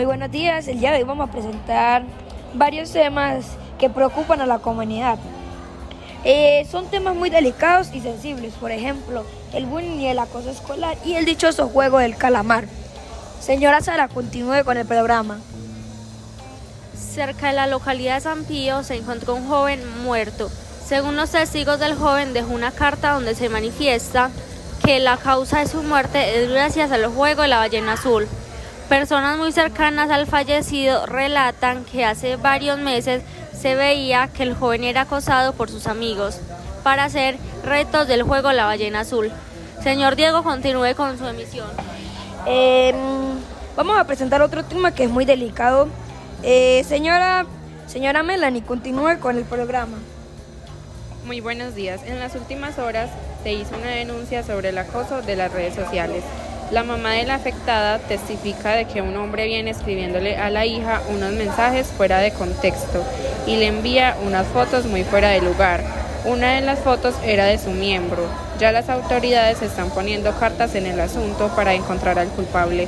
Muy buenos días, el día de hoy vamos a presentar varios temas que preocupan a la comunidad. Eh, son temas muy delicados y sensibles, por ejemplo, el bullying y el acoso escolar y el dichoso juego del calamar. Señora Sara, continúe con el programa. Cerca de la localidad de San Pío se encontró un joven muerto. Según los testigos del joven dejó una carta donde se manifiesta que la causa de su muerte es gracias al juego de la ballena azul. Personas muy cercanas al fallecido relatan que hace varios meses se veía que el joven era acosado por sus amigos para hacer retos del juego La ballena azul. Señor Diego, continúe con su emisión. Eh, vamos a presentar otro tema que es muy delicado. Eh, señora, señora Melanie, continúe con el programa. Muy buenos días. En las últimas horas se hizo una denuncia sobre el acoso de las redes sociales. La mamá de la afectada testifica de que un hombre viene escribiéndole a la hija unos mensajes fuera de contexto y le envía unas fotos muy fuera de lugar. Una de las fotos era de su miembro. Ya las autoridades están poniendo cartas en el asunto para encontrar al culpable.